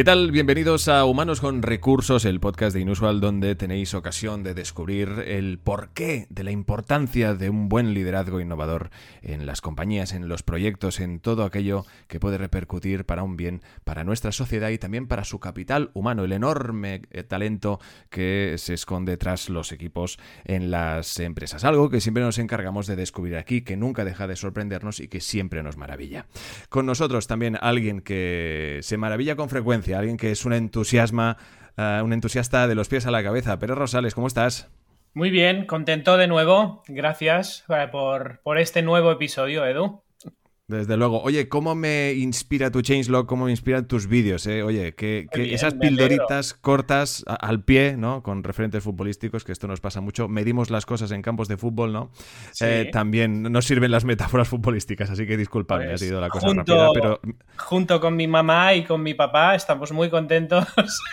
¿Qué tal? Bienvenidos a Humanos con Recursos, el podcast de Inusual donde tenéis ocasión de descubrir el porqué de la importancia de un buen liderazgo innovador en las compañías, en los proyectos, en todo aquello que puede repercutir para un bien para nuestra sociedad y también para su capital humano, el enorme eh, talento que se esconde tras los equipos en las empresas. Algo que siempre nos encargamos de descubrir aquí, que nunca deja de sorprendernos y que siempre nos maravilla. Con nosotros también alguien que se maravilla con frecuencia alguien que es un entusiasma, eh, un entusiasta de los pies a la cabeza. Pero Rosales, ¿cómo estás? Muy bien, contento de nuevo. Gracias eh, por, por este nuevo episodio, Edu. Desde luego. Oye, ¿cómo me inspira tu changelog? ¿Cómo me inspiran tus vídeos? Eh? Oye, que, esas pildoritas cortas al pie, ¿no? Con referentes futbolísticos, que esto nos pasa mucho. Medimos las cosas en campos de fútbol, ¿no? Eh, también nos sirven las metáforas futbolísticas, así que disculpadme, ha pues, sido la cosa rápida. Pero... Junto con mi mamá y con mi papá estamos muy contentos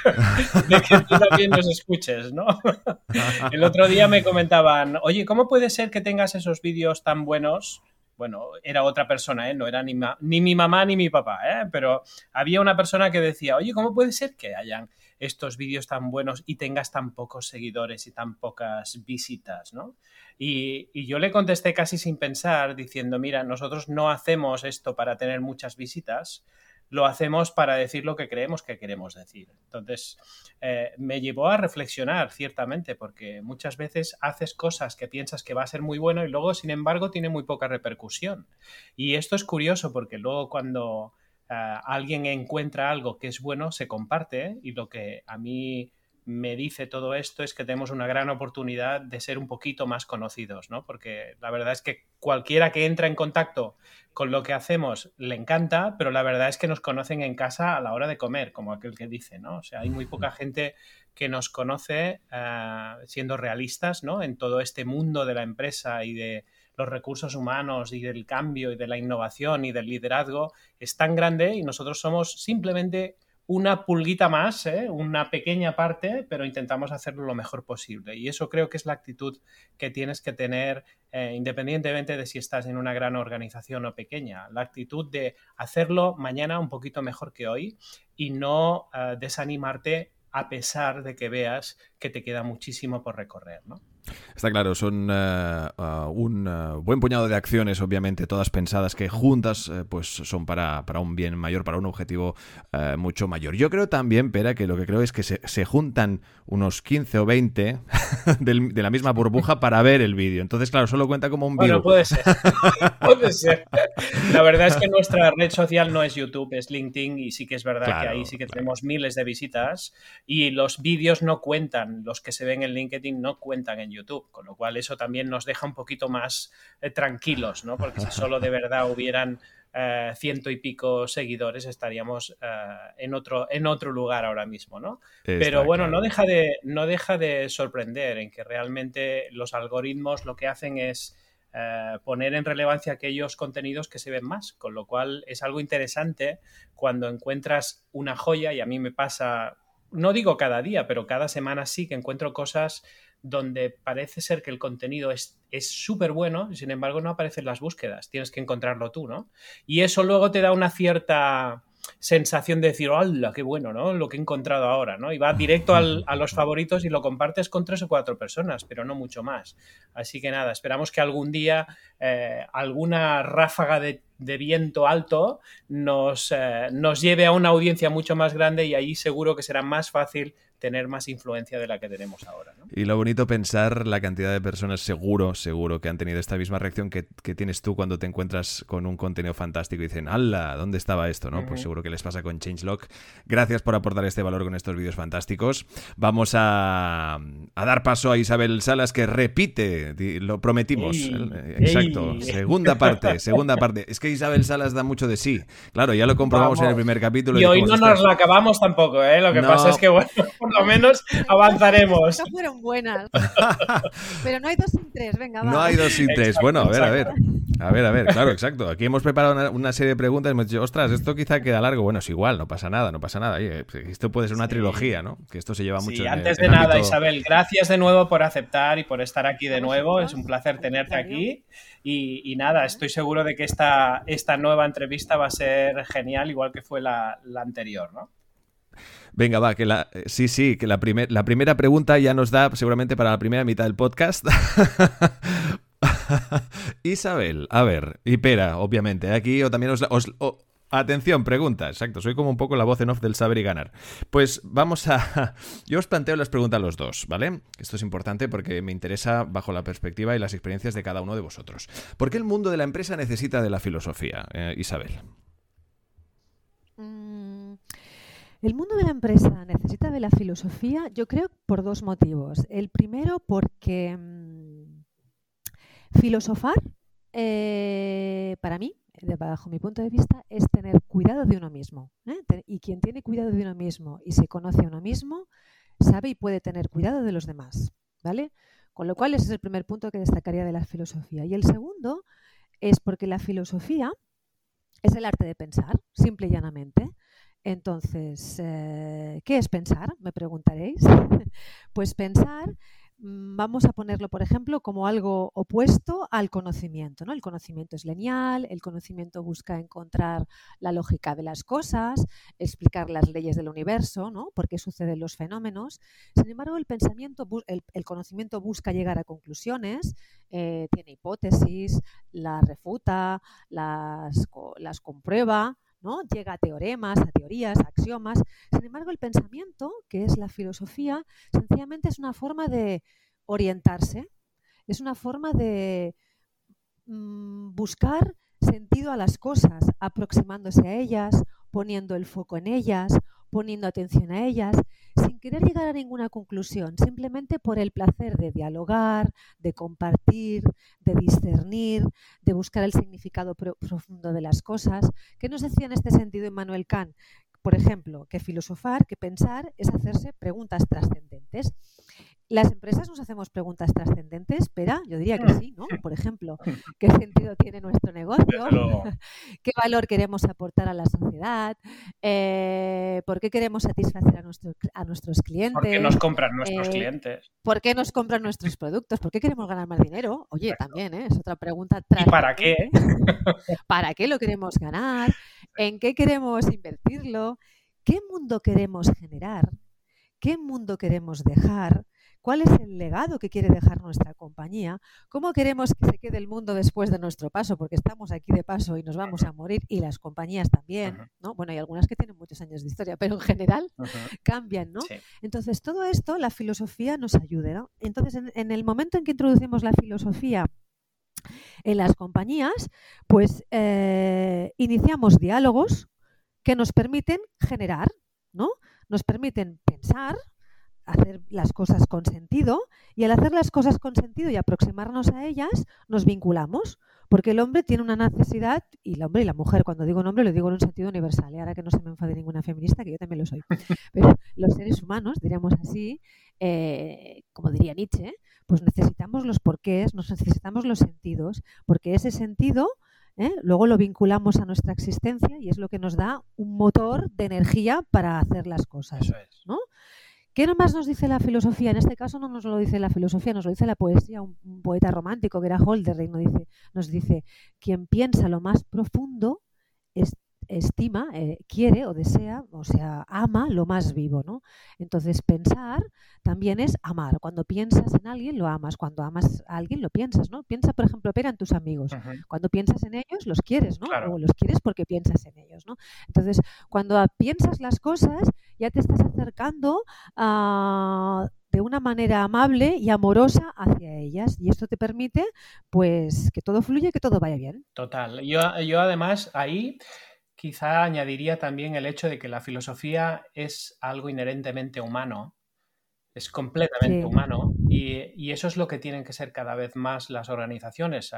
de que tú también nos escuches, ¿no? El otro día me comentaban, oye, ¿cómo puede ser que tengas esos vídeos tan buenos? Bueno, era otra persona, ¿eh? no era ni, ni mi mamá ni mi papá, ¿eh? pero había una persona que decía, oye, ¿cómo puede ser que hayan estos vídeos tan buenos y tengas tan pocos seguidores y tan pocas visitas, ¿no? Y, y, yo le contesté casi sin pensar, diciendo, mira, nosotros no hacemos esto para tener muchas visitas, lo hacemos para decir lo que creemos que queremos decir. Entonces, eh, me llevó a reflexionar, ciertamente, porque muchas veces haces cosas que piensas que va a ser muy bueno y luego, sin embargo, tiene muy poca repercusión. Y esto es curioso porque luego cuando eh, alguien encuentra algo que es bueno, se comparte y lo que a mí me dice todo esto es que tenemos una gran oportunidad de ser un poquito más conocidos, ¿no? Porque la verdad es que cualquiera que entra en contacto con lo que hacemos le encanta, pero la verdad es que nos conocen en casa a la hora de comer, como aquel que dice, ¿no? O sea, hay muy poca gente que nos conoce eh, siendo realistas, ¿no? En todo este mundo de la empresa y de los recursos humanos y del cambio y de la innovación y del liderazgo es tan grande y nosotros somos simplemente una pulguita más, ¿eh? una pequeña parte, pero intentamos hacerlo lo mejor posible. Y eso creo que es la actitud que tienes que tener eh, independientemente de si estás en una gran organización o pequeña. La actitud de hacerlo mañana un poquito mejor que hoy y no eh, desanimarte a pesar de que veas que te queda muchísimo por recorrer. ¿no? Está claro, son eh, uh, un uh, buen puñado de acciones, obviamente, todas pensadas que juntas eh, pues son para, para, un bien mayor, para un objetivo eh, mucho mayor. Yo creo también, Pera, que lo que creo es que se, se juntan unos 15 o 20 de la misma burbuja para ver el vídeo. Entonces, claro, solo cuenta como un vídeo. Bueno, puede ser. puede ser. La verdad es que nuestra red social no es YouTube, es LinkedIn y sí que es verdad que ahí sí que tenemos miles de visitas y los vídeos no cuentan, los que se ven en LinkedIn no cuentan en YouTube. YouTube, con lo cual eso también nos deja un poquito más eh, tranquilos, ¿no? Porque si solo de verdad hubieran eh, ciento y pico seguidores estaríamos eh, en, otro, en otro lugar ahora mismo, ¿no? Pero bueno, no, deja de, no deja de sorprender en que realmente los algoritmos lo que hacen es poner en relevancia aquellos contenidos que se ven más, con lo cual es algo interesante cuando encuentras una joya y a mí me pasa, no digo cada día, pero cada semana sí que encuentro cosas donde parece ser que el contenido es súper bueno, sin embargo no aparecen las búsquedas, tienes que encontrarlo tú, ¿no? Y eso luego te da una cierta sensación de decir, ¡hola, qué bueno, ¿no? Lo que he encontrado ahora, ¿no? Y va directo a los favoritos y lo compartes con tres o cuatro personas, pero no mucho más. Así que nada, esperamos que algún día eh, alguna ráfaga de, viento alto nos, eh, nos lleve a una audiencia mucho más grande y ahí seguro que será más fácil tener más influencia de la que tenemos ahora. Y lo bonito pensar la cantidad de personas seguro, seguro que han tenido esta misma reacción que, tienes tú cuando te encuentras con un contenido fantástico y dicen, ¡hala! ¿Dónde estaba esto? ¿no? Pues seguro que les pasa con Changelog. Gracias por aportar este valor con estos vídeos fantásticos. Vamos a, dar paso a Isabel Salas que repite, lo prometimos. Exacto. Segunda parte, segunda parte. Es que Isabel Salas da mucho de sí. Claro, ya lo comprobamos en el primer capítulo. Y hoy no nos la acabamos tampoco, ¿eh? Lo que pasa es que, bueno por lo menos avanzaremos. No fueron buenas. Pero no hay dos sin tres, venga, va. No hay dos sin tres. Bueno, a ver, a ver. A ver, a ver, claro, exacto. Aquí hemos preparado una, serie de preguntas y hemos dicho, ostras, esto quizá queda largo. Bueno, es igual, no pasa nada, no pasa nada. esto puede ser una trilogía, ¿no? Que esto se lleva mucho. Sí, antes de nada, Isabel, gracias de nuevo por aceptar y por estar aquí de nuevo. Es un placer tenerte aquí. Y, nada, estoy seguro de que esta, esta nueva entrevista va a ser genial, igual que fue la, la anterior, ¿no? Venga, va, que la. Sí, sí, que la, la primera pregunta ya nos da seguramente para la primera mitad del podcast. Isabel, a ver, y Pera, obviamente. Aquí o también os. atención, pregunta, exacto. Soy como un poco la voz en off del saber y ganar. Pues vamos a. Yo os planteo las preguntas a los dos, ¿vale? Esto es importante porque me interesa bajo la perspectiva y las experiencias de cada uno de vosotros. ¿Por qué el mundo de la empresa necesita de la filosofía, eh, Isabel? Mm, el mundo de la empresa necesita de la filosofía, yo creo, por dos motivos. El primero, porque mm, filosofar, eh, para mí, bajo mi punto de vista, es tener cuidado de uno mismo. ¿eh? Y quien tiene cuidado de uno mismo y se conoce a uno mismo, sabe y puede tener cuidado de los demás. ¿Vale? Con lo cual, ese es el primer punto que destacaría de la filosofía. Y el segundo es porque la filosofía es el arte de pensar, simple y llanamente. Entonces, eh, ¿qué es pensar? Me preguntaréis. pues pensar, mm, vamos a ponerlo, por ejemplo, como algo opuesto al conocimiento. ¿no? El conocimiento es lineal, el conocimiento busca encontrar la lógica de las cosas, explicar las leyes del universo, ¿no? por qué suceden los fenómenos. Sin embargo, el, pensamiento, el, conocimiento busca llegar a conclusiones, eh, tiene hipótesis, las refuta, las, las comprueba. ¿No? Llega a teoremas, a teorías, a axiomas. Sin embargo, el pensamiento, que es la filosofía, sencillamente es una forma de orientarse, es una forma de mm, buscar sentido a las cosas, aproximándose a ellas, poniendo el foco en ellas, poniendo atención a ellas, querer llegar a ninguna conclusión, simplemente por el placer de dialogar, de compartir, de discernir, de buscar el significado profundo de las cosas. ¿Qué nos decía en este sentido Immanuel Kant? Por ejemplo, que filosofar, que pensar es hacerse preguntas trascendentes. ¿Las empresas nos hacemos preguntas trascendentes? Espera, yo diría que sí, ¿no? Por ejemplo, ¿qué sentido tiene nuestro negocio? ¿Qué valor queremos aportar a la sociedad? Eh, ¿Por qué queremos satisfacer a, a nuestros clientes? ¿Por qué nos compran nuestros eh, clientes? ¿Por qué nos compran nuestros productos? ¿Por qué queremos ganar más dinero? Oye, también, ¿eh? Es otra pregunta. ¿Y para qué? ¿Para qué lo queremos ganar? ¿En qué queremos invertirlo? ¿Qué mundo queremos generar? ¿Qué mundo queremos dejar? Cuál es el legado que quiere dejar nuestra compañía, cómo queremos que se quede el mundo después de nuestro paso, porque estamos aquí de paso y nos vamos a morir y las compañías también, ¿no? Bueno, hay algunas que tienen muchos años de historia, pero en general cambian, ¿no? Entonces, todo esto, la filosofía nos ayuda, ¿no? Entonces, en, el momento en que introducimos la filosofía en las compañías, pues eh, iniciamos diálogos que nos permiten generar, ¿no? Nos permiten pensar, hacer las cosas con sentido y al hacer las cosas con sentido y aproximarnos a ellas, nos vinculamos. Porque el hombre tiene una necesidad, y el hombre y la mujer, cuando digo hombre, lo digo en un sentido universal, y ahora que no se me enfade ninguna feminista, que yo también lo soy. Pero los seres humanos, diríamos así, eh, como diría Nietzsche, pues necesitamos los porqués, nos necesitamos los sentidos, porque ese sentido ¿eh? luego lo vinculamos a nuestra existencia y es lo que nos da un motor de energía para hacer las cosas. Eso es. ¿no? ¿Qué más nos dice la filosofía? En este caso no nos lo dice la filosofía, nos lo dice la poesía. Un, poeta romántico que era Holderlin nos dice, quien piensa lo más profundo es estima, eh, quiere o desea, o sea, ama lo más vivo, ¿no? Entonces, pensar también es amar. Cuando piensas en alguien, lo amas. Cuando amas a alguien, lo piensas, ¿no? Piensa, por ejemplo, Pera, en tus amigos. Cuando piensas en ellos, los quieres, ¿no? O los quieres porque piensas en ellos, ¿no? Entonces, cuando piensas las cosas, ya te estás acercando a de una manera amable y amorosa hacia ellas. Y esto te permite, pues, que todo fluya y que todo vaya bien. Total. Yo, yo además ahí quizá añadiría también el hecho de que la filosofía es algo inherentemente humano, es completamente humano Y, eso es lo que tienen que ser cada vez más las organizaciones.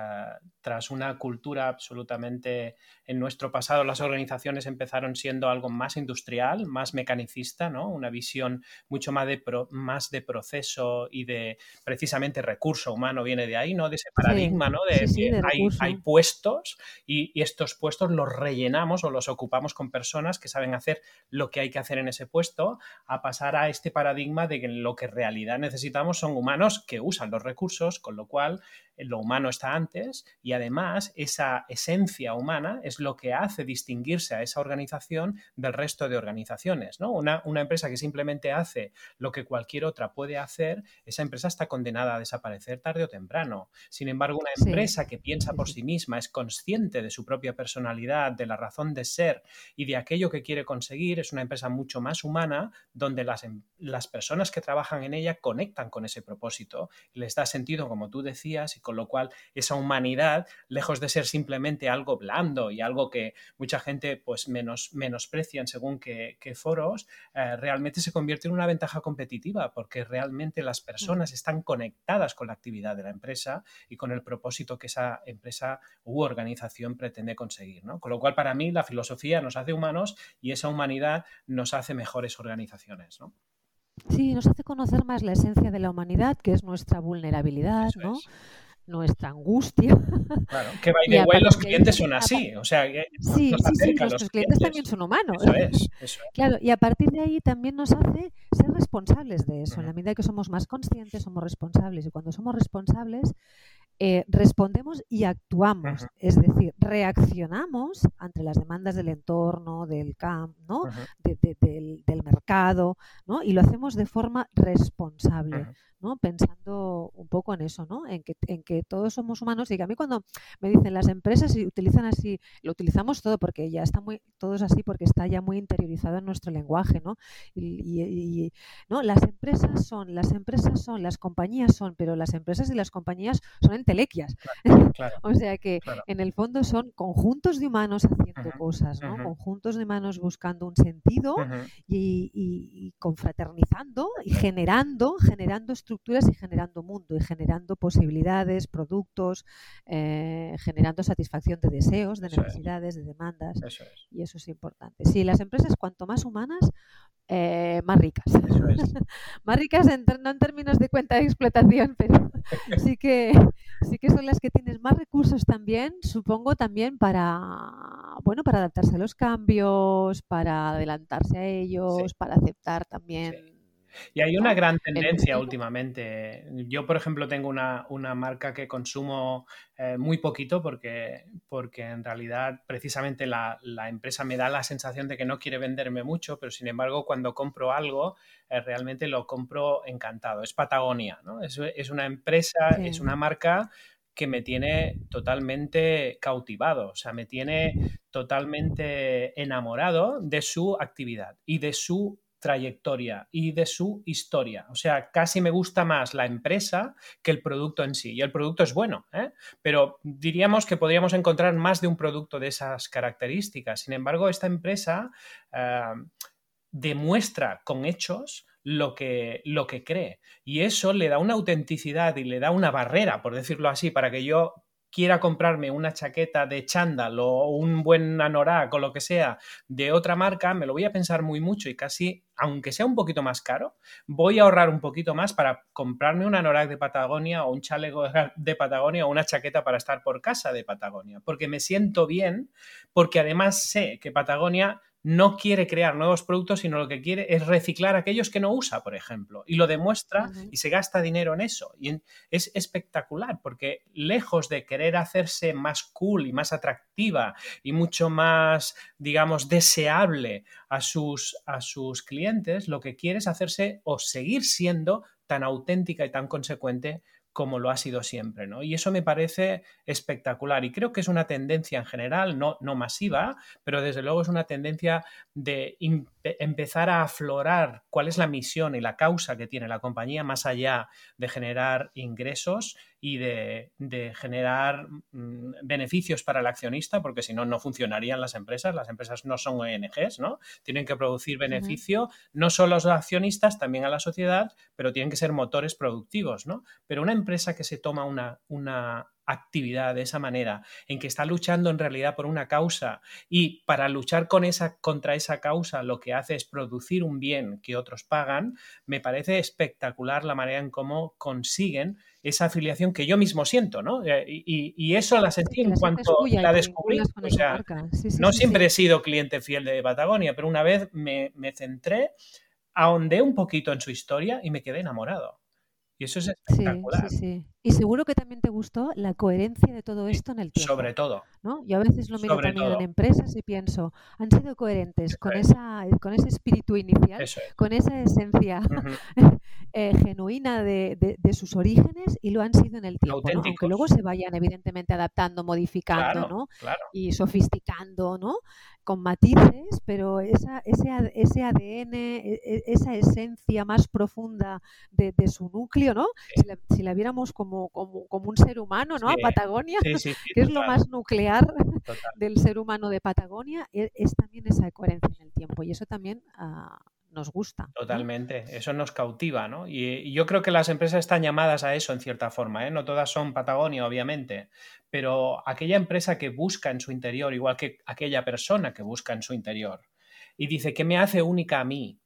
Tras una cultura absolutamente, en nuestro pasado las organizaciones empezaron siendo algo más industrial, más mecanicista, ¿no? una visión mucho más de, más de proceso y de precisamente recurso humano viene de ahí, ¿no? de ese paradigma ¿no? de, que hay, puestos y, y estos puestos los rellenamos o los ocupamos con personas que saben hacer lo que hay que hacer en ese puesto, a pasar a este paradigma de que lo que en realidad necesitamos son humanos que usan los recursos, con lo cual lo humano está antes y además esa esencia humana es lo que hace distinguirse a esa organización del resto de organizaciones. ¿no? Una, una, empresa que simplemente hace lo que cualquier otra puede hacer, esa empresa está condenada a desaparecer tarde o temprano. Sin embargo, una empresa que piensa por sí misma, es consciente de su propia personalidad, de la razón de ser y de aquello que quiere conseguir, es una empresa mucho más humana donde las, em, las personas que trabajan en ella conectan con ese propósito, les da sentido, como tú decías, y con lo cual esa humanidad, lejos de ser simplemente algo blando y algo que mucha gente pues menos, menosprecian según qué, foros, eh, realmente se convierte en una ventaja competitiva porque realmente las personas están conectadas con la actividad de la empresa y con el propósito que esa empresa u organización pretende conseguir. ¿no? Con lo cual, para mí, la filosofía nos hace humanos y esa humanidad nos hace mejores organizaciones. ¿no? Sí, nos hace conocer más la esencia de la humanidad, que es nuestra vulnerabilidad, ¿no? Nuestra angustia. Claro, que by the way, los clientes son así. O sea, sí, sí, sí, nuestros clientes, también son humanos. Eso es, eso Claro, y a partir de ahí también nos hace ser responsables de eso. En la medida que somos más conscientes, somos responsables. Y cuando somos responsables, eh, respondemos y actuamos. Es decir, reaccionamos ante las demandas del entorno, del camp, ¿no? del, del, mercado, ¿no? Y lo hacemos de forma responsable. ¿No? Pensando un poco en eso, ¿no? En que, en que todos somos humanos y que a mí cuando me dicen las empresas y utilizan así, lo utilizamos todo porque ya está muy, todo es así porque está ya muy interiorizado en nuestro lenguaje, ¿no? Y, ¿no? Las empresas son, las empresas son, las compañías son, pero las empresas y las compañías son entelequias. o sea que en el fondo son conjuntos de humanos haciendo cosas, ¿no? Conjuntos de humanos buscando un sentido y, y, confraternizando y generando, generando estructuras y generando mundo y generando posibilidades, productos, eh, generando satisfacción de deseos, de necesidades, de demandas. Y eso es importante. Sí, las empresas cuanto más humanas, eh, más ricas. más ricas no en términos de cuenta de explotación, pero sí que, sí que son las que tienen más recursos también, supongo también para, bueno, para adaptarse a los cambios, para adelantarse a ellos, para aceptar también y hay una gran tendencia últimamente. Yo, por ejemplo, tengo una, marca que consumo eh, muy poquito porque, porque en realidad precisamente la, empresa me da la sensación de que no quiere venderme mucho, pero sin embargo cuando compro algo eh, realmente lo compro encantado. Es Patagonia, ¿no? Es, es una empresa, es una marca que me tiene totalmente cautivado, o sea, me tiene totalmente enamorado de su actividad y de su trayectoria y de su historia. O sea, casi me gusta más la empresa que el producto en sí. Y el producto es bueno, ¿eh? pero diríamos que podríamos encontrar más de un producto de esas características. Sin embargo, esta empresa eh, demuestra con hechos lo que, lo que cree. Y eso le da una autenticidad y le da una barrera, por decirlo así, para que yo quiera comprarme una chaqueta de chándal o un buen anorak o lo que sea de otra marca, me lo voy a pensar muy mucho y casi, aunque sea un poquito más caro, voy a ahorrar un poquito más para comprarme un anorak de Patagonia o un chaleco de Patagonia o una chaqueta para estar por casa de Patagonia, porque me siento bien, porque además sé que Patagonia no quiere crear nuevos productos, sino lo que quiere es reciclar aquellos que no usa, por ejemplo, y lo demuestra y se gasta dinero en eso. Y es espectacular porque lejos de querer hacerse más cool y más atractiva y mucho más, digamos, deseable a sus, a sus clientes, lo que quiere es hacerse o seguir siendo tan auténtica y tan consecuente como lo ha sido siempre, ¿no? Y eso me parece espectacular y creo que es una tendencia en general, no, no masiva, pero desde luego es una tendencia de empezar a aflorar cuál es la misión y la causa que tiene la compañía más allá de generar ingresos y de, generar mm, beneficios para el accionista, porque si no, no funcionarían las empresas. Las empresas no son ONGs, ¿no? Tienen que producir beneficio no solo a los accionistas, también a la sociedad, pero tienen que ser motores productivos, ¿no? Pero una empresa que se toma una, una actividad de esa manera, en que está luchando en realidad por una causa y para luchar con esa, contra esa causa lo que hace es producir un bien que otros pagan, me parece espectacular la manera en cómo consiguen esa afiliación que yo mismo siento, ¿no? Eh, y, eso la sentí en cuanto la descubrí. O sea, no siempre he sido cliente fiel de Patagonia, pero una vez me, me centré, ahondé un poquito en su historia y me quedé enamorado. Y eso es espectacular. Sí, sí, sí. Y seguro que también te gustó la coherencia de todo esto en el tiempo. Sobre todo. ¿no? Yo a veces lo miro también en empresas y pienso, han sido coherentes con, esa, con ese espíritu inicial, con esa esencia eh, genuina de, de, sus orígenes y lo han sido en el tiempo. Aunque luego se vayan evidentemente adaptando, modificando ¿no? y sofisticando, ¿no? con matices, pero esa, ese, ese ADN, e, e, esa esencia más profunda de, de su núcleo, ¿no? Si, la, si, la, viéramos como, como, como, un ser humano, ¿no? A Patagonia, que es lo más nuclear del ser humano de Patagonia, es, es, también esa coherencia en el tiempo. Y eso también uh, nos gusta. Totalmente, eso nos cautiva, ¿no? Y, yo creo que las empresas están llamadas a eso en cierta forma, ¿eh? No todas son Patagonia, obviamente, pero aquella empresa que busca en su interior, igual que aquella persona que busca en su interior, y dice, ¿qué me hace única a mí?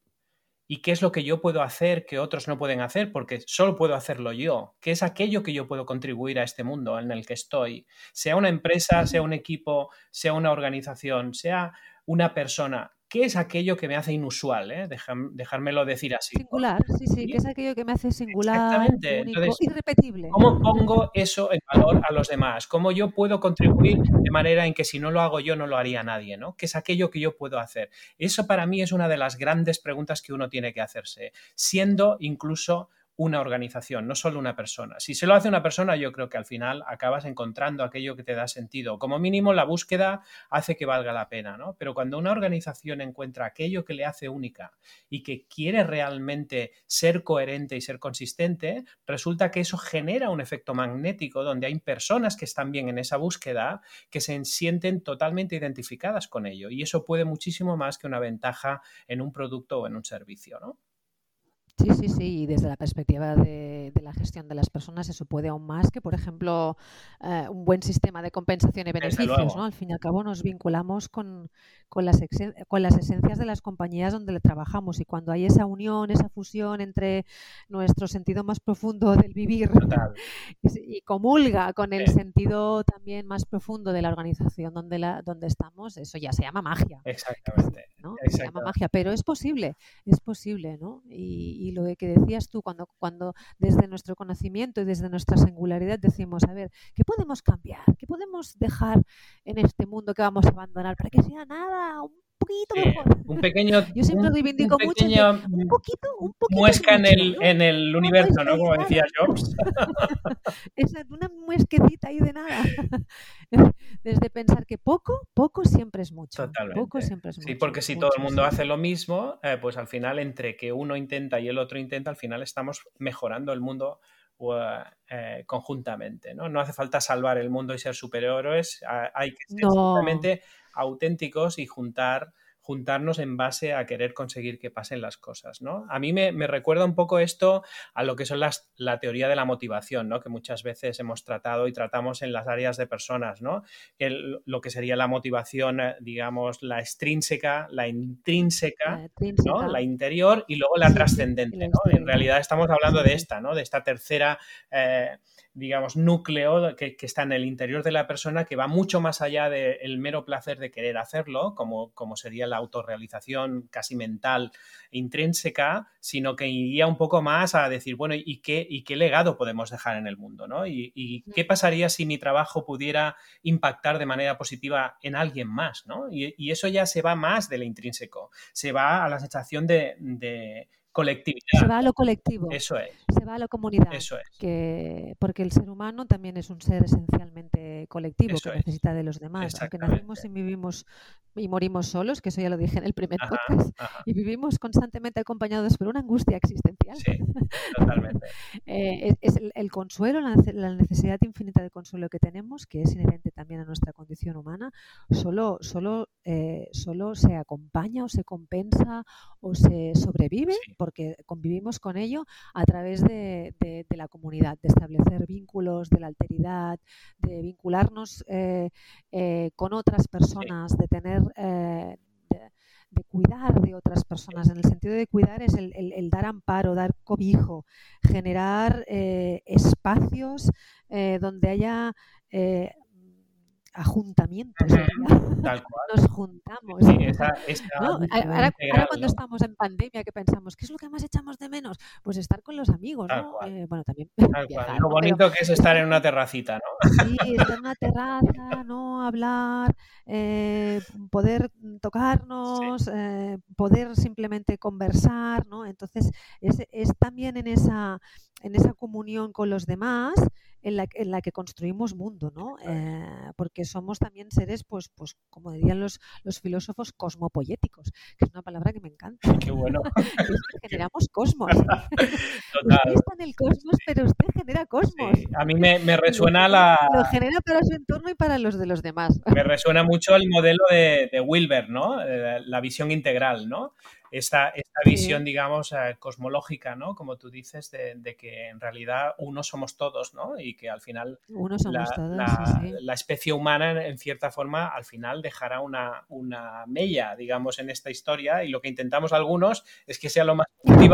¿Y qué es lo que yo puedo hacer que otros no pueden hacer? Porque solo puedo hacerlo yo. ¿Qué es aquello que yo puedo contribuir a este mundo en el que estoy? Sea una empresa, sea un equipo, sea una organización, sea una persona. ¿Qué es aquello que me hace inusual? Eh? dejármelo decir así. Singular, sí, sí, ¿qué es aquello que me hace singular, único, irrepetible? ¿Cómo pongo eso en valor a los demás? ¿Cómo yo puedo contribuir de manera en que si no lo hago yo no lo haría nadie? ¿no? ¿Qué es aquello que yo puedo hacer? Eso para mí es una de las grandes preguntas que uno tiene que hacerse, siendo incluso una organización, no solo una persona. Si se lo hace una persona, yo creo que al final acabas encontrando aquello que te da sentido. Como mínimo, la búsqueda hace que valga la pena, ¿no? Pero cuando una organización encuentra aquello que le hace única y que quiere realmente ser coherente y ser consistente, resulta que eso genera un efecto magnético donde hay personas que están bien en esa búsqueda que se sienten totalmente identificadas con ello. Y eso puede muchísimo más que una ventaja en un producto o en un servicio, ¿no? Sí, sí, sí, y desde la perspectiva de, la gestión de las personas eso puede aún más que, por ejemplo, eh, un buen sistema de compensación y beneficios. ¿no? Al fin y al cabo nos vinculamos con, con, las, con las esencias de las compañías donde le trabajamos y cuando hay esa unión, esa fusión entre nuestro sentido más profundo del vivir y, comulga con el sentido también más profundo de la organización donde, la, donde estamos, eso ya se llama magia. Exactamente. Se llama magia, pero es posible, es posible, ¿no? Y, y lo que decías tú, cuando, cuando desde nuestro conocimiento y desde nuestra singularidad decimos, a ver, ¿qué podemos cambiar? ¿Qué podemos dejar en este mundo que vamos a abandonar para que sea nada, un poquito mejor? Un pequeño, Yo siempre un, reivindico un mucho un poquito, un poquito muesca en el, en el universo, ¿no? Como decía Jobs. Exacto, una muesquecita ahí de nada. Desde pensar que poco, poco siempre es mucho. Totalmente. Poco siempre es mucho. Sí, porque si todo el mundo hace lo mismo, eh, pues al final entre que uno intenta y el otro intenta, al final estamos mejorando el mundo eh, conjuntamente, ¿no? No hace falta salvar el mundo y ser superhéroes, hay que ser simplemente auténticos y juntar juntarnos en base a querer conseguir que pasen las cosas, ¿no? A mí me, recuerda un poco esto a lo que son las, la teoría de la motivación, ¿no? Que muchas veces hemos tratado y tratamos en las áreas de personas, ¿no? lo que sería la motivación, eh, digamos, la extrínseca, la intrínseca, ¿no? La interior y luego la trascendente, ¿no? En realidad estamos hablando de esta, ¿no? De esta tercera... Eh, digamos, núcleo que, está en el interior de la persona que va mucho más allá del mero placer de querer hacerlo, como, como sería la autorrealización casi mental intrínseca, sino que iría un poco más a decir, bueno, ¿y qué, y qué legado podemos dejar en el mundo? ¿no? ¿Y, qué pasaría si mi trabajo pudiera impactar de manera positiva en alguien más? ¿no? Y, eso ya se va más del intrínseco, se va a la sensación de colectividad. Se va a lo colectivo. Eso es. Se va a la comunidad. Eso es. Que, porque el ser humano también es un ser esencialmente colectivo Eso que es. necesita de los demás. Aunque nacimos y vivimos y morimos solos, que eso ya lo dije en el primer Ajá, podcast, ajá. y vivimos constantemente acompañados por una angustia existencial. Sí, totalmente. Eh, es, es el, el consuelo, la necesidad infinita de consuelo que tenemos, que es inherente también a nuestra condición humana, solo, solo, eh, solo se acompaña o se compensa o se sobrevive, Sí. Porque convivimos con ello a través de, de- de la comunidad, de establecer vínculos, de la alteridad, de vincularnos eh, eh, con otras personas, de tener... eh, de- de cuidar de otras personas. En el sentido de cuidar es el, el- el dar amparo, dar cobijo, generar eh, espacios eh, donde haya eh, ajuntamientos. Tal cual. Nos juntamos. Sí, esa, esa ¿no? visión Ahora, cuando estamos en pandemia, que pensamos, ¿qué es lo que más echamos de menos? Pues estar con los amigos, Tal ¿no? Eh, bueno, también Tal cual. viajar, Lo bonito que es estar en una terracita, ¿no? Sí, estar en una terraza, ¿no? Hablar, eh, poder tocarnos, eh, poder simplemente conversar, ¿no? Entonces, es, es también en esa, en esa comunión con los demás en la, que- en la que construimos mundo, ¿no? Eh, porque somos también seres, pues, pues como dirían los, los filósofos, cosmopoéticos, que es una palabra que me encanta. Qué bueno. que que generamos cosmos. Total. Usted está en el cosmos, pero usted genera cosmos. Sí. A mí me, me resuena la, Lo genera para su entorno y para los de los demás. me resuena mucho el modelo de, de Wilber, ¿no? Eh, La visión integral, ¿no? Esta, esta Sí. visión, digamos, eh, cosmológica, ¿no? Como tú dices, de, de que en realidad uno somos todos, ¿no? Y que al final Uno somos la, todos, la- sí, sí. la especie humana, en- en cierta forma, al final dejará una, una mella, digamos, en esta historia y lo que intentamos algunos es que sea lo más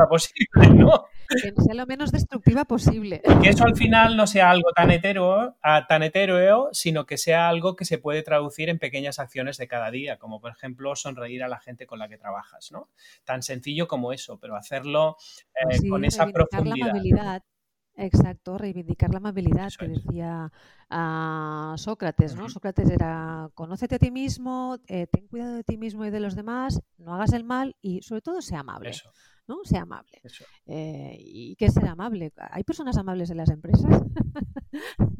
posible, ¿no? Que sea lo menos destructiva posible. que eso al final no sea algo tan hetero, tan etéreo, sino que sea algo que se puede traducir en pequeñas acciones de cada día, como por ejemplo sonreír a la gente con la que trabajas, ¿no? Tan sencillo como eso, pero hacerlo eh, Pues sí, con esa la profundidad. amabilidad. Exacto, reivindicar la amabilidad que decía ah, Sócrates, ¿no? Sócrates era, conócete a ti mismo, eh, ten cuidado de ti mismo y de los demás, no hagas el mal y sobre todo sea amable, Eso, ¿no? Sea amable. Eh, ¿Y qué es ser amable? ¿Hay personas amables en las empresas?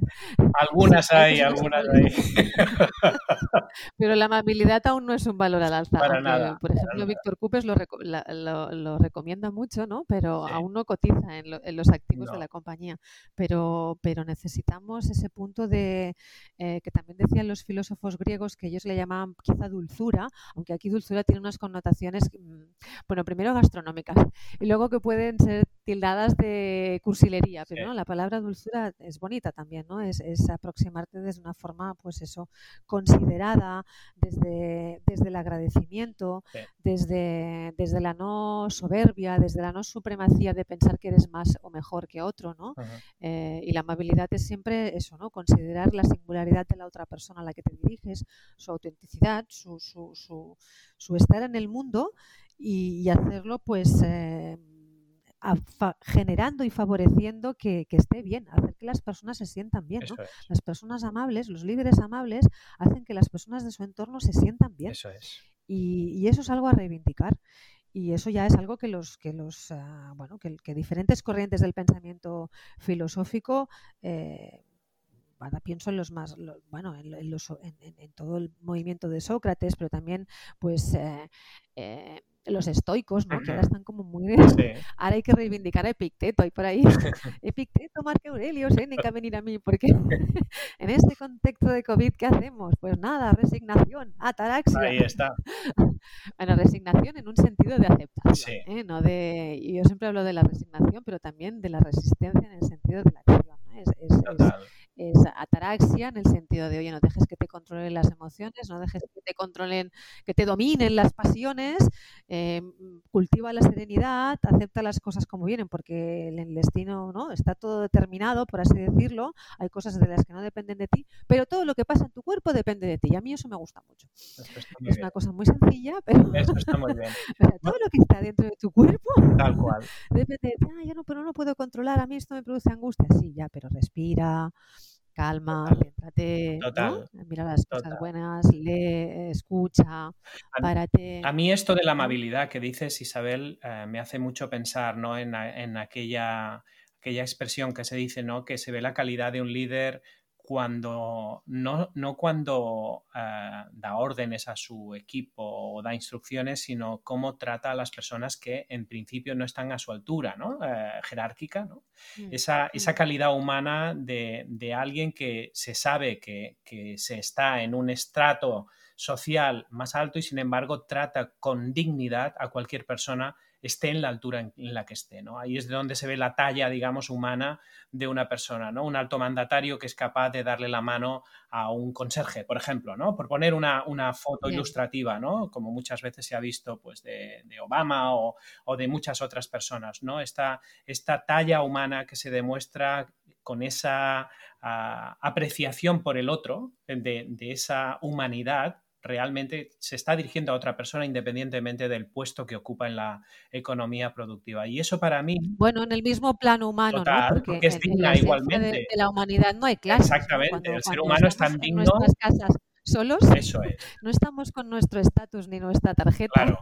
Algunas hay algunas hay. Pero la amabilidad aún no es un valor al alza. Para nada, por para ejemplo, nada. Víctor Cupes lo, lo- lo recomienda mucho, ¿no? Pero Sí. aún no cotiza en, lo- en los activos No. de la compañía. Pero, pero necesitamos ese punto de eh, que también decían los filósofos griegos que ellos le llamaban quizá dulzura, aunque aquí dulzura tiene unas connotaciones, mm, bueno, primero gastronómicas y luego que pueden ser tildadas de cursilería, pero Sí. ¿no? la palabra dulzura es bonita también, ¿no? Es, es aproximarte desde una forma, pues eso, considerada, desde, desde el agradecimiento, Sí. desde, desde la no soberbia, desde la no supremacía de pensar que eres más o mejor que otro, ¿no? Eh, y la amabilidad es siempre eso, ¿no? Considerar la singularidad de la otra persona a la que te diriges, su autenticidad, su, su, su, su estar en el mundo y, y hacerlo pues eh, a- fa- generando y favoreciendo que, que esté bien, hacer que las personas se sientan bien, ¿no? Es, Las personas amables, los líderes amables, hacen que las personas de su entorno se sientan bien. eso es. Y, y eso es algo a reivindicar. Y eso ya es algo que los, que los ah, bueno, que, que diferentes corrientes del pensamiento filosófico eh, ahora pienso en los más lo- bueno en, lo- en los- en- en todo el movimiento de Sócrates pero también pues eh, eh, los estoicos ¿no? que ahora están como muy Sí, ahora hay que reivindicar a Epicteto hay por ahí Epicteto Marco Aurelio Séneca venir a mí porque en este contexto de COVID ¿qué hacemos? pues nada resignación ataraxia ahí está. bueno, resignación en un sentido de aceptación, Sí. ¿eh? no de, y yo siempre hablo de la resignación, pero también de la resistencia en el sentido de la acción. Es, es- es- Total. es ataraxia en el sentido de, oye, no dejes que te controlen las emociones, no dejes que te controlen, que te dominen las pasiones, eh, cultiva la serenidad, acepta las cosas como vienen, porque el, destino no está todo determinado, por así decirlo, hay cosas de las que no dependen de ti, pero todo lo que pasa en tu cuerpo depende de ti, y a mí eso me gusta mucho. Es una cosa muy sencilla, pero Eso está muy bien. o sea, todo lo que está dentro de tu cuerpo Tal cual. depende de, ah, ya no, pero no lo puedo controlar, a mí esto me produce angustia. Sí, ya, pero respira, calma, céntrate, mira las cosas buenas, lee, escucha, párate. A mí esto de la amabilidad que dices, Isabel, eh, me hace mucho pensar ¿no? en, en aquella aquella expresión que se dice, ¿no? Que se ve la calidad de un líder cuando no, no cuando eh, da órdenes a su equipo o da instrucciones, sino cómo trata a las personas que en principio no están a su altura, ¿no? Eh, jerárquica, ¿no? Mm, esa, mm. esa, calidad humana de, de, alguien que se sabe que, que se está en un estrato social más alto y sin embargo trata con dignidad a cualquier persona esté en la altura en, la que esté. ¿no? Ahí es de donde se ve la talla, digamos, humana de una persona, ¿no? Un alto mandatario que es capaz de darle la mano a un conserje, por ejemplo, ¿no? Por poner una, foto ilustrativa, ¿no? Como muchas veces se ha visto pues, de, Obama o, de muchas otras personas, ¿no? Esta, esta talla humana que se demuestra con esa ah, apreciación por el otro, de, de esa humanidad realmente se está dirigiendo a otra persona independientemente del puesto que ocupa en la economía productiva. Y eso para mí... Bueno, en el mismo plano humano, ¿no? Porque, es digna igualmente. De, la humanidad no hay clase. Exactamente, el ser humano es tan digno solos. Eso es. No estamos con nuestro estatus ni nuestra tarjeta. Claro,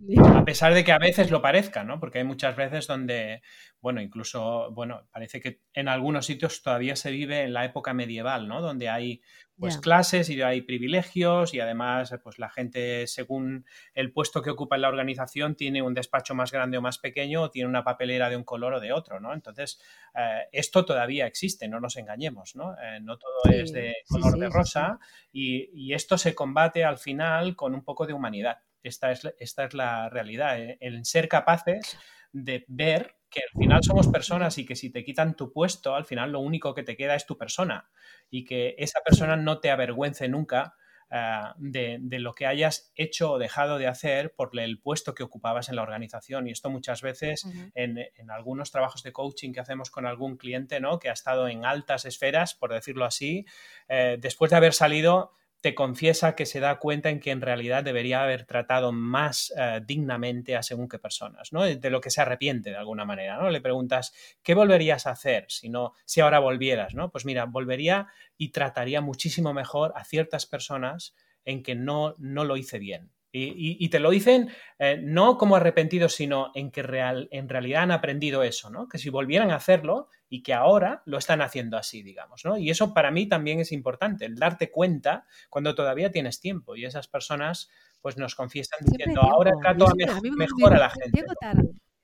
A pesar de que a veces lo parezca, ¿no? Porque hay muchas veces donde, bueno, incluso, bueno, parece que en algunos sitios todavía se vive en la época medieval, ¿no? Donde hay pues clases y hay privilegios y además pues la gente según el puesto que ocupa en la organización tiene un despacho más grande o más pequeño o tiene una papelera de un color o de otro, ¿no? Entonces eh, esto todavía existe, no nos engañemos, ¿no? Eh, no todo es de color de rosa y, y, esto se combate al final con un poco de humanidad. Esta es, esta es la realidad, eh, el ser capaces de ver que al final somos personas y que si te quitan tu puesto, al final lo único que te queda es tu persona y que esa persona no te avergüence nunca eh, de, lo que hayas hecho o dejado de hacer por el puesto que ocupabas en la organización. Y esto muchas veces en, algunos trabajos de coaching que hacemos con algún cliente, ¿no? Que ha estado en altas esferas, por decirlo así, eh, después de haber salido te confiesa que se da cuenta en que en realidad debería haber tratado más eh, dignamente a según qué personas, ¿no? De lo que se arrepiente de alguna manera, ¿no? Le preguntas, ¿qué volverías a hacer si, no, si ahora volvieras, ¿no? Pues mira, volvería y trataría muchísimo mejor a ciertas personas en que no, no lo hice bien, y, te lo dicen eh, no como arrepentidos, sino en que real, en realidad han aprendido eso, ¿no? Que si volvieran a hacerlo y que ahora lo están haciendo así, digamos, ¿no? Y eso para mí también es importante, el darte cuenta cuando todavía tienes tiempo y esas personas pues nos confiesan diciendo, ahora trato a mejor, a la gente.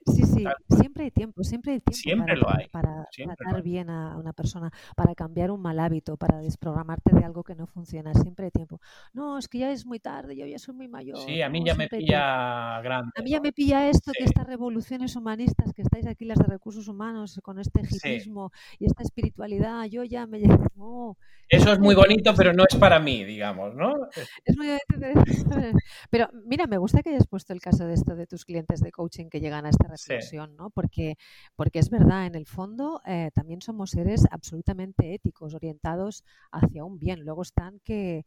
Sí, sí, siempre hay tiempo, siempre hay tiempo para, lo hay. para tratar bien a una persona, para cambiar un mal hábito, para desprogramarte de algo que no funciona, siempre hay tiempo. No, es que ya es muy tarde, yo ya soy muy mayor. Sí, a mí ya me pilla grande. A mí ya me pilla esto, que estas revoluciones humanistas que estáis aquí, las de recursos humanos, con este hipismo y esta espiritualidad, yo ya me... No, Eso es muy bonito, pero no es para mí, digamos, ¿no? Es muy Pero mira, me gusta que hayas puesto el caso de esto de tus clientes de coaching que llegan a esta reflexión, ¿no? Porque, porque es verdad, en el fondo eh, también somos seres absolutamente éticos, orientados hacia un bien. Luego están que,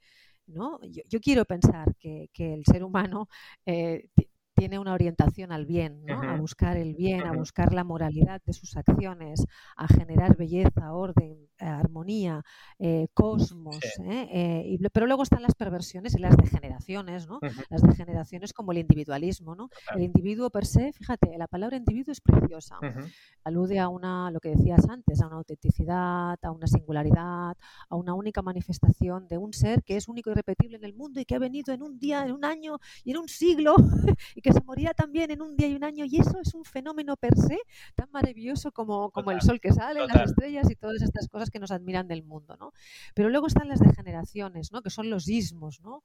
¿no? Yo, quiero pensar que, el ser humano eh, tiene una orientación al bien, ¿no? a buscar el bien, a buscar la moralidad de sus acciones, a generar belleza, orden, armonía, eh, cosmos. ¿eh? pero luego están las perversiones y las degeneraciones, ¿no? Las degeneraciones como el individualismo, ¿no? El individuo per se, fíjate, la palabra individuo es preciosa. Alude a una, lo que decías antes, a una autenticidad, a una singularidad, a una única manifestación de un ser que es único y repetible en el mundo y que ha venido en un día, en un año y en un siglo que se moría también en un día y un año, y eso es un fenómeno per se tan maravilloso como, como el sol que sale, las estrellas y todas estas cosas que nos admiran del mundo, ¿no? Pero luego están las degeneraciones, ¿no? Que son los ismos, ¿no?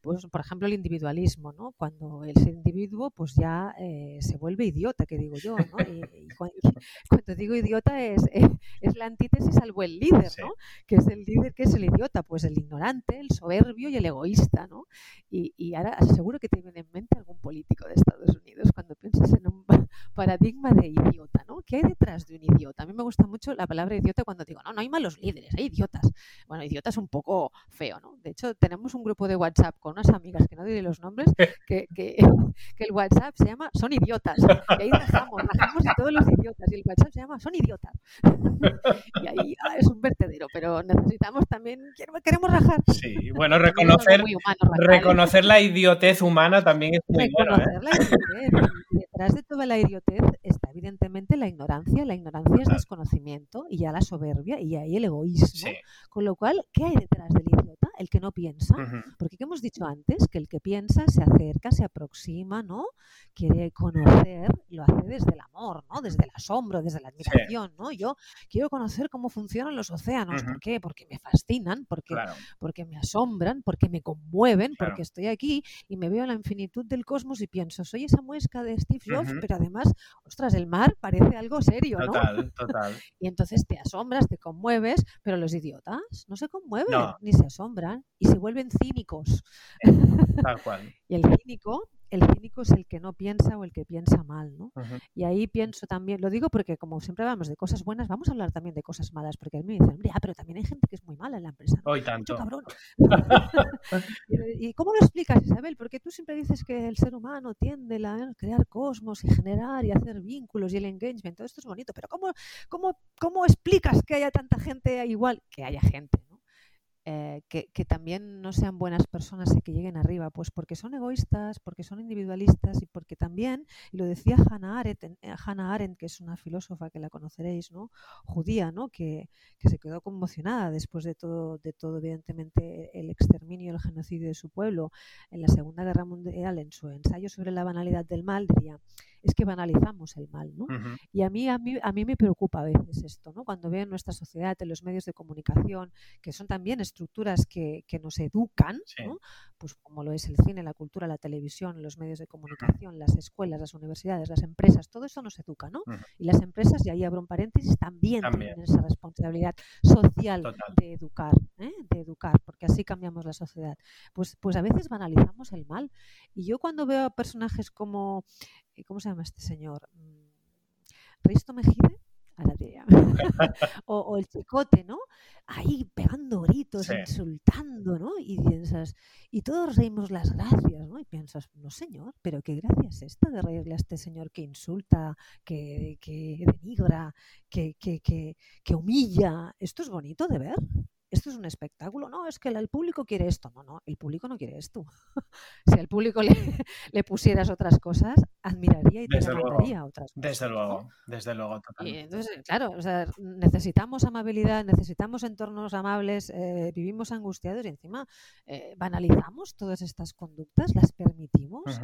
pues, por ejemplo, el individualismo, ¿no? Cuando el individuo pues ya eh, se vuelve idiota, que digo yo, ¿no? Y, cuando, digo idiota es, eh, es, la antítesis al buen líder, ¿no? Que es el líder, que es el idiota? Pues el ignorante, el soberbio y el egoísta, ¿no? Y, y ahora seguro que te viene en mente algún político de Estados Unidos cuando piensas en un paradigma de idiota, ¿no? ¿qué hay detrás de un idiota? A mí me gusta mucho la palabra idiota cuando digo, no, no hay malos líderes, hay idiotas. Bueno, idiota es un poco feo, ¿no? De hecho, tenemos un grupo de WhatsApp con unas amigas, que no diré los nombres, que, que, que el WhatsApp se llama Son idiotas. Y ahí rajamos, rajamos de todos los idiotas. Y el WhatsApp se llama Son idiotas. y ahí ah, es un vertedero, pero necesitamos también, queremos rajar. Sí, bueno, reconocer, reconocer la idiotez humana también es muy bueno. ¿eh? La idiotez. Detrás de toda la idiotez está evidentemente la ignorancia. La ignorancia es desconocimiento y ya la soberbia y ahí el egoísmo. Con lo cual, ¿qué hay detrás del? El que no piensa. Porque ¿qué hemos dicho antes? Que el que piensa se acerca, se aproxima, ¿no? Quiere conocer, lo hace desde el amor, ¿no? Desde el asombro, desde la admiración, ¿no? Yo quiero conocer cómo funcionan los océanos. ¿Por qué? Porque me fascinan, porque, porque me asombran, porque me conmueven, porque estoy aquí y me veo en la infinitud del cosmos y pienso, soy esa muesca de Steve Jobs, pero además, ostras, el mar parece algo serio, ¿no? Total, total. y entonces te asombras, te conmueves, pero los idiotas no se conmueven ni se asombran y se vuelven cínicos. Tal cual. y el cínico el cínico es el que no piensa o el que piensa mal, ¿no? Y ahí pienso también, lo digo porque como siempre hablamos de cosas buenas, vamos a hablar también de cosas malas, porque a mí me dicen, hombre, ah, pero también hay gente que es muy mala en la empresa. Hoy tanto. cabrón. ¿Y cómo lo explicas, Isabel? Porque tú siempre dices que el ser humano tiende a crear cosmos y generar y hacer vínculos y el engagement, todo esto es bonito, pero ¿cómo, cómo, cómo explicas que haya tanta gente igual? Que haya gente, eh, que, también no sean buenas personas y que lleguen arriba, pues porque son egoístas, porque son individualistas y porque también, y lo decía Hannah Arendt, eh, Hannah Arendt que es una filósofa que la conoceréis, ¿no? judía, ¿no? Que, que, se quedó conmocionada después de todo, de todo, evidentemente, el exterminio, el genocidio de su pueblo en la Segunda Guerra Mundial, en su ensayo sobre la banalidad del mal, diría, es que banalizamos el mal, ¿no? Y a mí, a, mí, a mí me preocupa a veces esto, ¿no? Cuando veo en nuestra sociedad, en los medios de comunicación, que son también estructuras que, que nos educan, ¿no? Pues como lo es el cine, la cultura, la televisión, los medios de comunicación, las escuelas, las universidades, las empresas, todo eso nos educa, ¿no? Y las empresas, y ahí abro un paréntesis, también, tienen esa responsabilidad social de educar, ¿eh? de educar, porque así cambiamos la sociedad. Pues, pues a veces banalizamos el mal. Y yo cuando veo a personajes como ¿cómo se llama este señor? Mm, Risto Mejide, a la idea. o, el chicote, ¿no? Ahí pegando gritos, insultando, ¿no? Y piensas, y todos reímos las gracias, ¿no? Y piensas, no señor, pero qué gracia es esta de reírle a este señor que insulta, que, que denigra, que, que, que humilla. ¿Esto es bonito de ver? Esto es un espectáculo. No, es que el público quiere esto. No, no, el público no quiere esto. si al público le, pusieras otras cosas, admiraría y te demandaría otras cosas. Desde luego, desde luego. entonces, claro, necesitamos amabilidad, necesitamos entornos amables, eh, vivimos angustiados y encima eh, banalizamos todas estas conductas, las permitimos.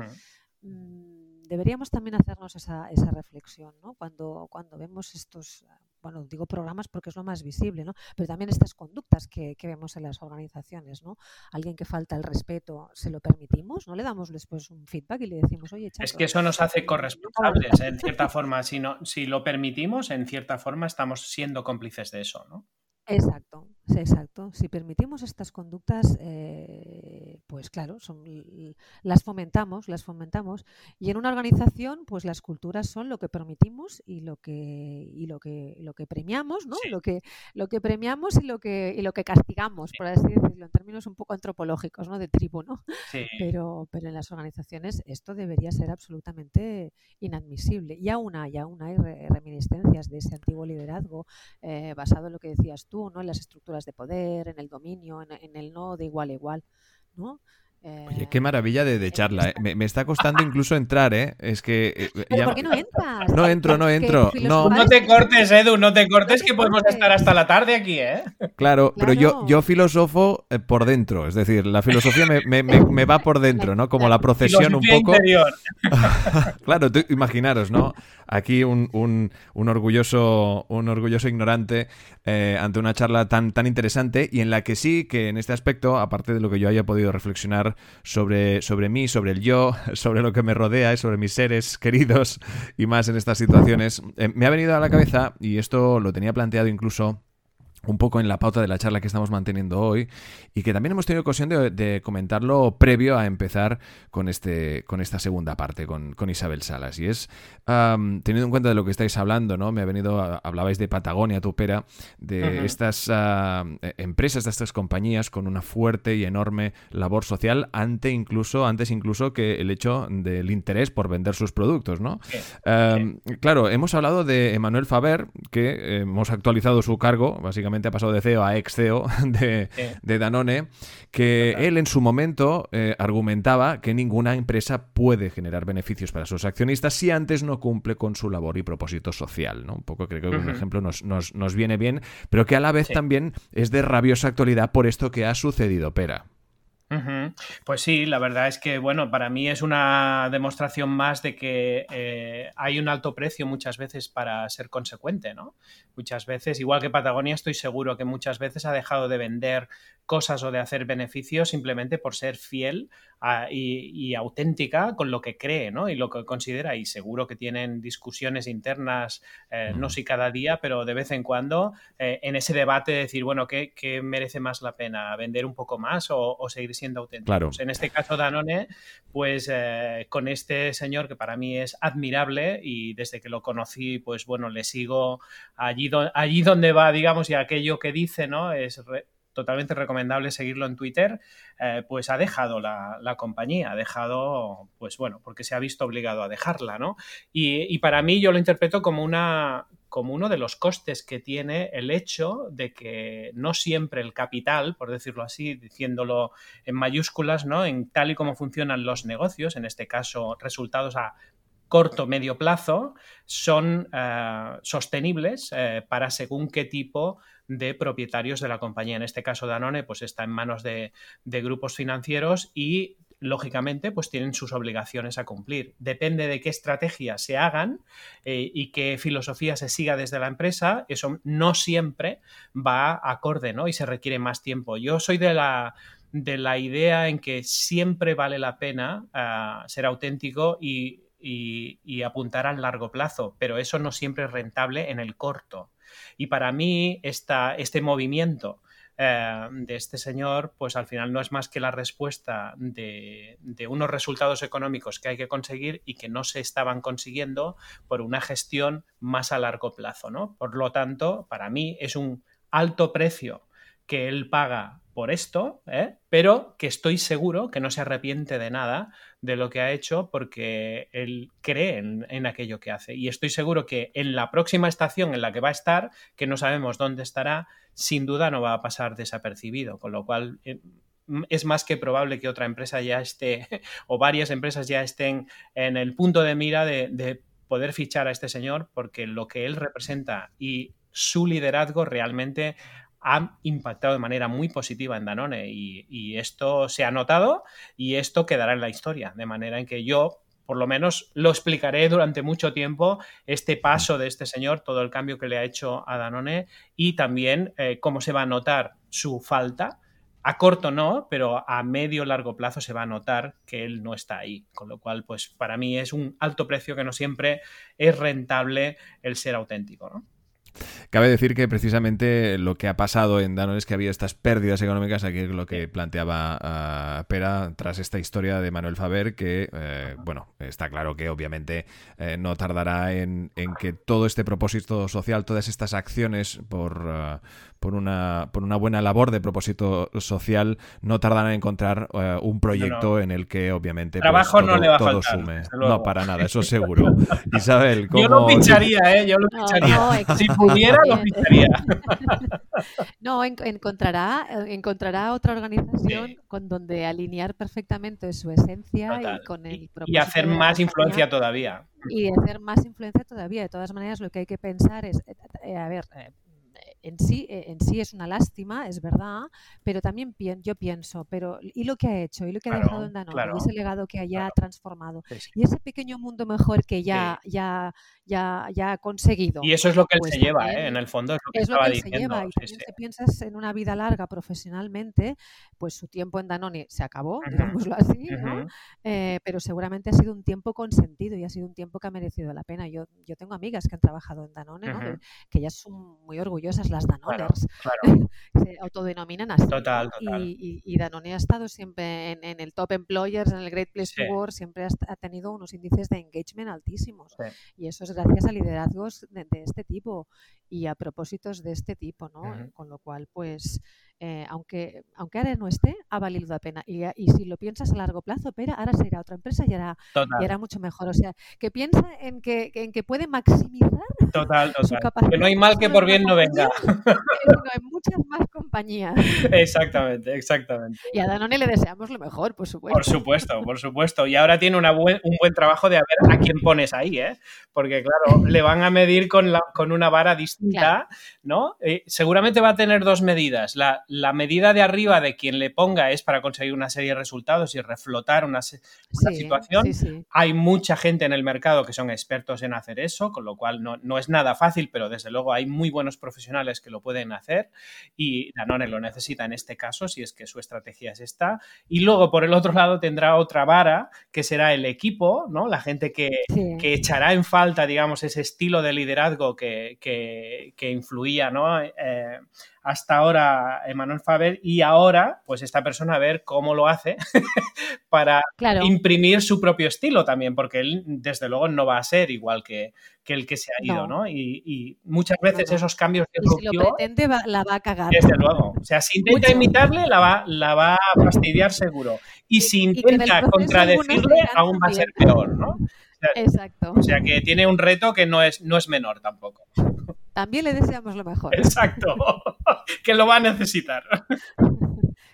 Mm, deberíamos también hacernos esa, esa reflexión, ¿no? Cuando, cuando vemos estos bueno, digo programas porque es lo más visible, ¿no? Pero también estas conductas que, vemos en las organizaciones, ¿no? Alguien que falta el respeto, ¿se lo permitimos? ¿No le damos después un feedback y le decimos, oye, Es que eso nos hace corresponsables, en cierta forma. Si, no, si lo permitimos, en cierta forma estamos siendo cómplices de eso, ¿no? Exacto, exacto. Si permitimos estas conductas, eh, pues claro, son, las fomentamos, las fomentamos. Y en una organización, pues las culturas son lo que permitimos y lo que y lo que lo que premiamos, ¿no? Lo que lo que premiamos y lo que y lo que castigamos, por así decirlo, en términos un poco antropológicos, ¿no? De tribu, ¿no? Pero pero en las organizaciones esto debería ser absolutamente inadmisible. Y aún hay, aún hay reminiscencias de ese antiguo liderazgo eh, basado en lo que decías tú ¿no? En las estructuras de poder, en el dominio, en, el no de igual a igual, ¿no? Oye, qué maravilla de, charla. ¿eh? Me, está costando incluso entrar, ¿eh? Es que... Eh, ¿Por qué no entras? No entro, no entro. No. no te cortes, Edu, no te cortes que podemos estar hasta la tarde aquí, ¿eh? Claro, pero yo, yo filosofo eh, por dentro. Es decir, la filosofía me, va por dentro, ¿no? Como la procesión un poco. claro, imaginaros, ¿no? Aquí un, un, orgulloso, un orgulloso ignorante ante una charla tan, tan interesante y en la que sí que en este aspecto, aparte de lo que yo haya podido reflexionar sobre, sobre mí, sobre el yo, sobre lo que me rodea y sobre mis seres queridos y más en estas situaciones, eh, me ha venido a la cabeza, y esto lo tenía planteado incluso un poco en la pauta de la charla que estamos manteniendo hoy y que también hemos tenido ocasión de, comentarlo previo a empezar con, este, con esta segunda parte, con, Isabel Salas. Y es, teniendo en cuenta de lo que estáis hablando, ¿no? Me ha venido, hablabais de Patagonia, Tupera, de estas e, empresas, de estas compañías con una fuerte y enorme labor social ante incluso, antes incluso que el hecho del interés por vender sus productos, ¿no? Claro, hemos hablado de Emanuel Faber, que hemos actualizado su cargo, básicamente ha pasado de CEO a ex CEO de, Danone, que él en su momento eh, argumentaba que ninguna empresa puede generar beneficios para sus accionistas si antes no cumple con su labor y propósito social. ¿no? Un poco creo que un ejemplo nos, viene bien, pero que a la vez también es de rabiosa actualidad por esto que ha sucedido, Pera. Pues sí, la verdad es que, bueno, para mí es una demostración más de que eh, hay un alto precio muchas veces para ser consecuente, ¿no? Muchas veces, igual que Patagonia, estoy seguro que muchas veces ha dejado de vender cosas o de hacer beneficios simplemente por ser fiel y, auténtica con lo que cree ¿no? y lo que considera. Y seguro que tienen discusiones internas, eh, no sé cada día, pero de vez en cuando, eh, en ese debate de decir, bueno, ¿qué, merece más la pena? ¿Vender un poco más o, seguir siendo auténticos? En este caso, Danone, pues eh, con este señor que para mí es admirable y desde que lo conocí, pues bueno, le sigo allí, allí donde va, digamos, y aquello que dice, ¿no? Es totalmente recomendable seguirlo en Twitter, eh, pues ha dejado la, compañía, ha dejado, pues bueno, porque se ha visto obligado a dejarla, ¿no? Y, para mí yo lo interpreto como una como uno de los costes que tiene el hecho de que no siempre el capital, por decirlo así, diciéndolo en mayúsculas, ¿no? En tal y como funcionan los negocios, en este caso resultados a corto medio plazo, son eh, sostenibles eh, para según qué tipo de propietarios de la compañía. En este caso, Danone, pues está en manos de, grupos financieros y lógicamente, pues tienen sus obligaciones a cumplir. Depende de qué estrategias se hagan eh, y qué filosofía se siga desde la empresa, eso no siempre va acorde, ¿no? Y se requiere más tiempo. Yo soy de la, de la idea en que siempre vale la pena ah, ser auténtico y, apuntar al largo plazo, pero eso no siempre es rentable en el corto. Y para mí este movimiento eh, de este señor, pues al final no es más que la respuesta de, unos resultados económicos que hay que conseguir y que no se estaban consiguiendo por una gestión más a largo plazo, ¿no? Por lo tanto, para mí es un alto precio que él paga por esto, ¿eh? pero que estoy seguro que no se arrepiente de nada de lo que ha hecho porque él cree en, aquello que hace. Y estoy seguro que en la próxima estación en la que va a estar, que no sabemos dónde estará, sin duda no va a pasar desapercibido, con lo cual... Eh, es más que probable que otra empresa ya esté, o varias empresas ya estén en el punto de mira de poder fichar a este señor, porque lo que él representa y su liderazgo realmente ha impactado de manera muy positiva en Danone y, esto se ha notado y esto quedará en la historia, de manera en que yo por lo menos lo explicaré durante mucho tiempo, este paso de este señor, todo el cambio que le ha hecho a Danone y también eh, cómo se va a notar su falta. A corto no, pero a medio largo plazo se va a notar que él no está ahí. Con lo cual, pues para mí es un alto precio que no siempre es rentable el ser auténtico. Cabe decir que precisamente lo que ha pasado en Danone es que había estas pérdidas económicas, aquí es lo que planteaba uh, Pera tras esta historia de Manuel Faber, que, eh, bueno, está claro que obviamente eh, no tardará en, que todo este propósito social, todas estas acciones por, uh, por una, por una buena labor de propósito social, no tardan en encontrar eh, un proyecto en el que obviamente pues, Trabajo todo, no le va a faltar, sume. No, para nada, eso seguro. Isabel, ¿cómo... Yo lo pincharía, ¿eh? Yo lo pincharía. Pudiera, lo no, encontrará, encontrará otra organización con donde alinear perfectamente su esencia y con el propósito. Y hacer más influencia todavía. Y hacer más influencia todavía. De todas maneras, lo que hay que pensar es, eh, eh, a ver, en sí, eh, en sí es una lástima, es verdad, pero también yo pienso, pero ¿y lo que ha hecho? ¿Y lo que ha dejado en Danone? ¿Y ese legado que haya transformado? ¿Y ese pequeño mundo mejor que ya, ya, ya, ya ha conseguido? Y eso es lo que él pues se lleva, ¿eh? en el fondo es lo que estaba él Se lleva. Y también si piensas en una vida larga profesionalmente, pues su tiempo en Danone se acabó, digámoslo así, ¿no? Eh, pero seguramente ha sido un tiempo consentido y ha sido un tiempo que ha merecido la pena. Yo, yo tengo amigas que han trabajado en Danone, ¿no? que, ya son muy orgullosas las Danoners. Claro, Se autodenominan así. Total, ¿no? total. Y, y- y Danone ha estado siempre en, en el top employers, en el Great Place Sí. to Work, siempre ha, tenido unos índices de engagement altísimos. Sí. Y eso es gracias a liderazgos de, de este tipo y a propósitos de este tipo, ¿no? Con lo cual, pues, eh, aunque, aunque ahora no esté, ha valido la pena. Y, y si lo piensas a largo plazo, pero ahora se irá a otra empresa y hará, y hará mucho mejor. O sea, que piensa en que, en que puede maximizar total, su total. capacidad. Que no hay mal que por en bien no venga. Compañía, sino en muchas más compañías. Exactamente, exactamente. Y a Danone le deseamos lo mejor, por supuesto. Por supuesto, por supuesto. Y ahora tiene una buen- un buen trabajo de a ver a quién pones ahí, ¿eh? Porque, claro, le van a medir con, la- con una vara distinta, ¿no? Eh, seguramente va a tener dos medidas. La, la medida de arriba de quien le ponga es para conseguir una serie de resultados y reflotar una, una Sí, situación. sí, sí. Hay mucha gente en el mercado que son expertos en hacer eso, con lo cual no, no es nada fácil, pero desde luego hay muy buenos profesionales que lo pueden hacer y Danone lo necesita en este caso, si es que su estrategia es esta. Y luego, por el otro lado, tendrá otra vara, que será el equipo, ¿no? La gente que, Sí. que echará en falta, digamos, ese estilo de liderazgo que, que- que influía, ¿no? Eh, hasta ahora Emanuel Faber y ahora, pues esta persona a ver cómo lo hace para Claro. imprimir su propio estilo también, porque él, desde luego, no va a ser igual que, que el que se ha ido, No. ¿no? Y, y muchas veces no. esos cambios Y si lo pretende, va- la va a cagar. desde luego. O sea, si intenta Mucho. imitarle, la va, la va a fastidiar seguro. Y si intenta contradecirle, aún va a ser peor, ¿no? Exacto. O sea que tiene un reto que no es, no es menor tampoco. También le deseamos lo mejor. Exacto. que lo va a necesitar.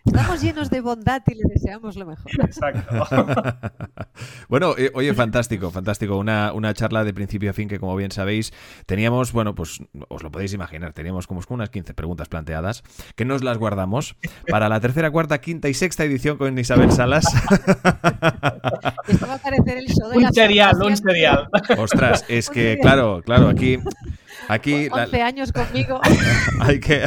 Estamos llenos de bondad y le deseamos lo mejor. Exacto. bueno, eh, oye, fantástico, fantástico. Una, una charla de principio a fin que, como bien sabéis, teníamos, bueno, pues os lo podéis imaginar, teníamos como unas 15 preguntas planteadas que nos las guardamos para la tercera, cuarta, quinta y sexta edición con Isabel Salas. Esto va a parecer el show de un serial, un serial. Ostras, es Un que, claro, claro, aquí... Aquí la- 11 años conmigo. hay, que,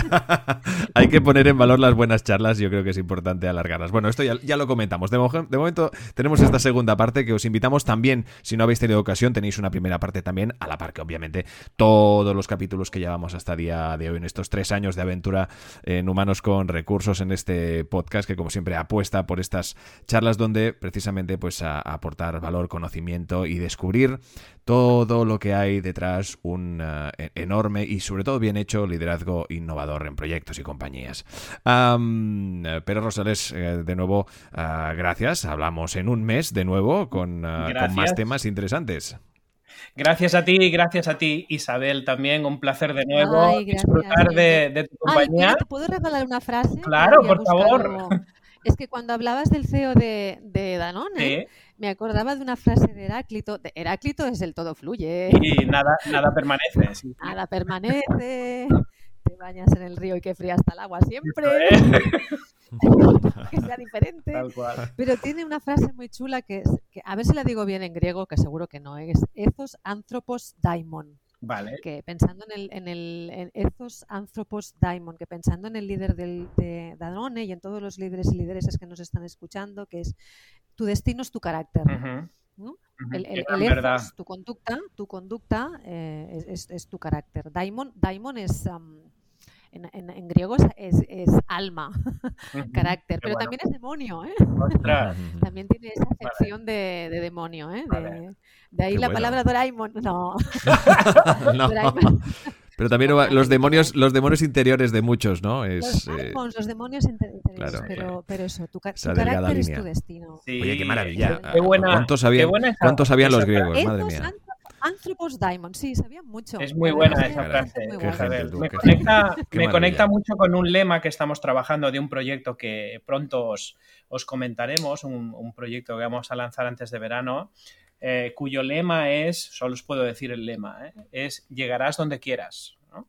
hay que poner en valor las buenas charlas, yo creo que es importante alargarlas. Bueno, esto ya, ya lo comentamos. De, mo- de momento tenemos esta segunda parte que os invitamos también, si no habéis tenido ocasión, tenéis una primera parte también, a la par que obviamente todos los capítulos que llevamos hasta día de hoy en estos tres años de aventura en Humanos con Recursos en este podcast que como siempre apuesta por estas charlas donde precisamente pues a, a aportar valor, conocimiento y descubrir todo lo que hay detrás un eh, enorme y sobre todo bien hecho liderazgo innovador en proyectos y compañías. Eh, pero Rosales, eh, de nuevo, ah, gracias. Hablamos en un mes de nuevo con, ah, con más temas interesantes. Gracias a ti y gracias a ti, Isabel, también. Un placer de nuevo Ay, gracias, disfrutar de, tu compañía. ¿te puedo regalar una frase? Claro, por favor. Es que cuando hablabas del CEO de, de Danone, Sí, me acordaba de una frase de Heráclito. De Heráclito es el todo fluye, y nada, nada permanece. sí. nada permanece, te bañas en el río y que fría hasta el agua siempre, que sea diferente. Tal cual. Pero tiene una frase muy chula que, es, que a ver si la digo bien en griego, que seguro que no, es ethos anthropos daimon, Vale. que pensando en el, en el en ethos anthropos daimon, que pensando en el líder del, de Danone y en todos los líderes y lideresas que nos están escuchando, que es tu destino es tu carácter. El, el, el ethos, tu conducta, tu conducta eh, es, es- es tu carácter. Daimon, daimon es am, en, en- en griego es, es- alma, carácter, Qué pero bueno. también es demonio, ¿eh? Ostras. También tiene esa acepción de, de demonio, ¿eh? De, Vale. de ahí Qué la bueno. palabra Doraemon. No, No. Doraemon. Pero también los demonios, los demonios interiores de muchos, ¿no? Es, los eh, los demonios inter- interiores, claro, pero, pero eso, tu, tu carácter es tu destino. Sí, Oye, qué maravilla. Qué buena, ¿Cuánto qué sabían, buena esa- cuánto sabían los griegos? Madre mía. Anthropos daimon, sí, sabían mucho. Es muy buena esa frase. muy Isabel. tú, me conecta, me mucho con un lema que estamos trabajando de un proyecto que pronto os, os comentaremos, un, un proyecto que vamos a lanzar antes de verano, eh, cuyo lema es, solo os puedo decir el lema, ¿eh? es llegarás donde quieras. ¿no?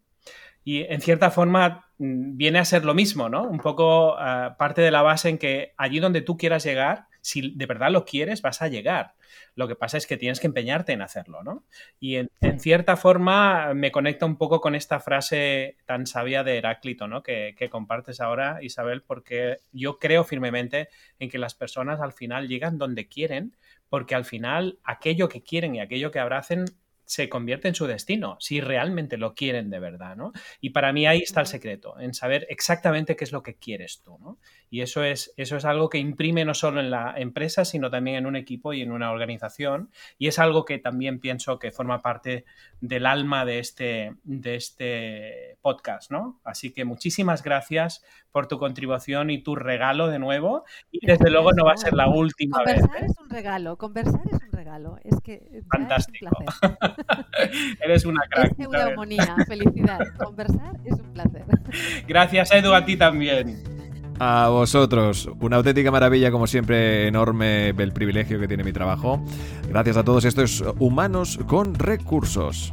Y en cierta forma mm, viene a ser lo mismo, ¿no? Un poco ah, parte de la base en que allí donde tú quieras llegar, si de verdad lo quieres, vas a llegar. Lo que pasa es que tienes que empeñarte en hacerlo, ¿no? Y en, en cierta forma me conecta un poco con esta frase tan sabia de Heráclito, ¿no? Que, que compartes ahora, Isabel, porque yo creo firmemente en que las personas al final llegan donde quieren, porque al final aquello que quieren y aquello que abracen se convierte en su destino, si realmente lo quieren de verdad, ¿no? Y para mí ahí está el secreto, en saber exactamente qué es lo que quieres tú, ¿no? Y eso es, eso es algo que imprime no solo en la empresa, sino también en un equipo y en una organización. Y es algo que también pienso que forma parte del alma de este, de este podcast, ¿no? Así que muchísimas gracias por tu contribución y tu regalo de nuevo. Y desde luego no va a ser la última vez. Conversar ¿eh? es un regalo, conversar es un regalo. Es que Fantástico. Es un placer. Eres una crack. Es felicidad. Conversar es un placer. Gracias, Edu, a ti también. A vosotros, una auténtica maravilla, como siempre, enorme el privilegio que tiene mi trabajo. Gracias a todos estos humanos con recursos.